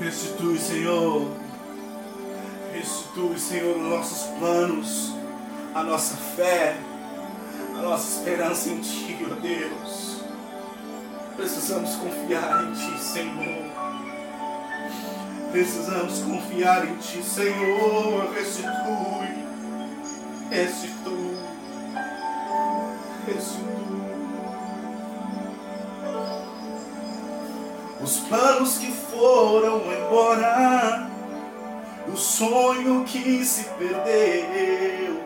Restitui, Senhor. Restitui, Senhor, os nossos planos, a nossa fé, a nossa esperança em Ti, ó Deus. Precisamos confiar em Ti, Senhor. Precisamos confiar em Ti, Senhor. Restitui. Restitui. Restitui. Os planos que foram embora, o sonho que se perdeu,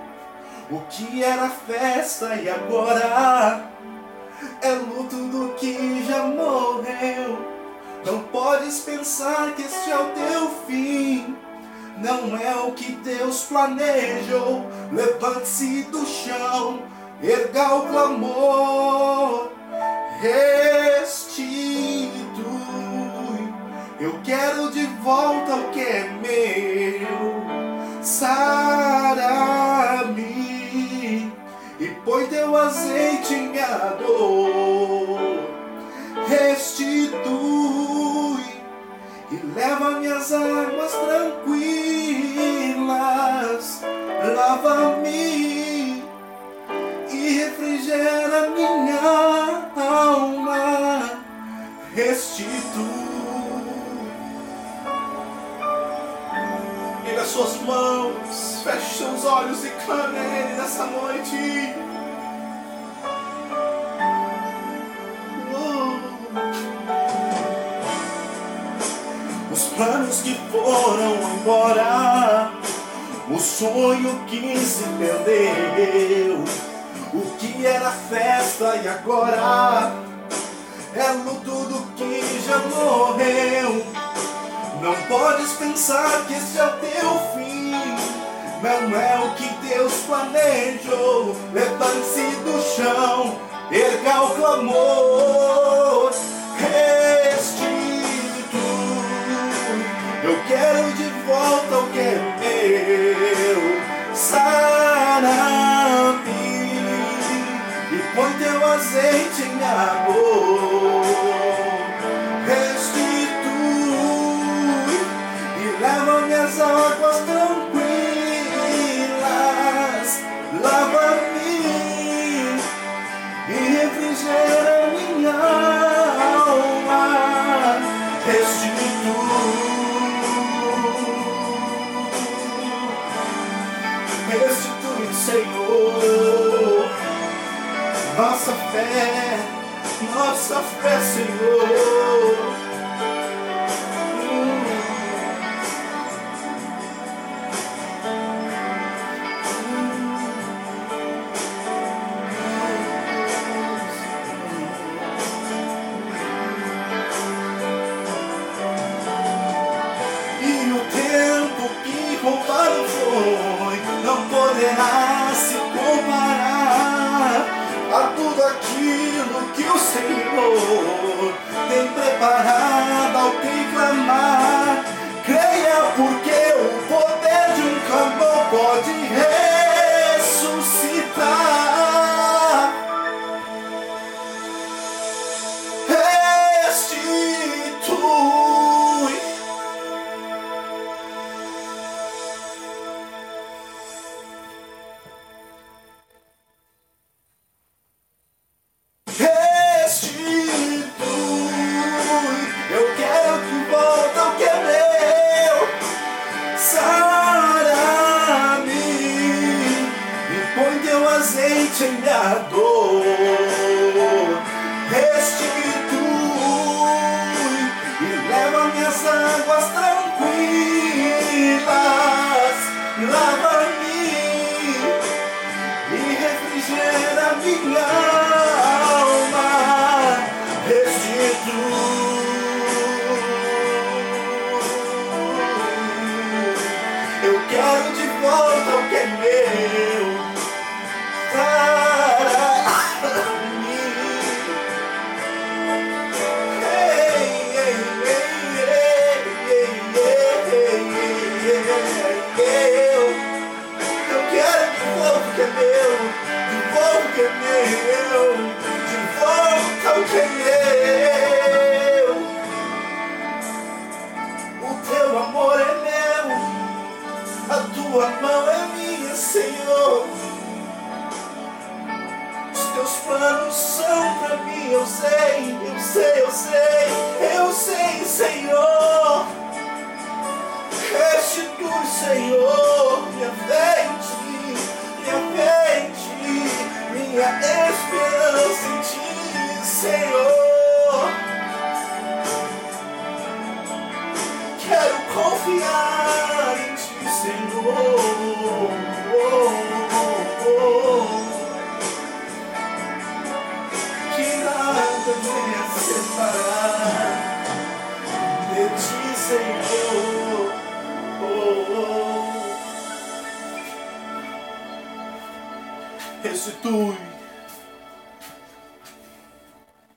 o que era festa e agora é luto do que já morreu. Não podes pensar que este é o teu fim. Não é o que Deus planejou. Levante-se do chão, erga o clamor, restitui. Quero de volta o que é meu. Sara-me e põe teu azeite em minha dor. Restitui e leva minhas águas tranquilas. Lava-me e refrigera minha alma. Restitui. Olhos e clame a Ele nessa noite. Os planos que foram embora, o sonho que se perdeu, o que era festa e agora é luto do que já morreu. Não podes pensar que esse é o teu fim. Não é o que Deus planejou. Levante-se do chão, erga o clamor. Restitui. Eu quero de volta o que é meu. Sara-me e põe teu azeite em dor. Nossa fé, Senhor. E o tempo que roubado foi não poderá que o Senhor tem preparado ao te clamar. Azeite em minha dor. Restitui e leva minhas águas tranquilas. Lava-me e refrigera minha alma. Restitui. de volta ao pneu. O teu amor é meu, a tua mão é minha, Senhor. Os teus planos são pra mim, eu sei. minha esperança em ti, Senhor. Quero confiar em ti, Senhor. vicissitudes.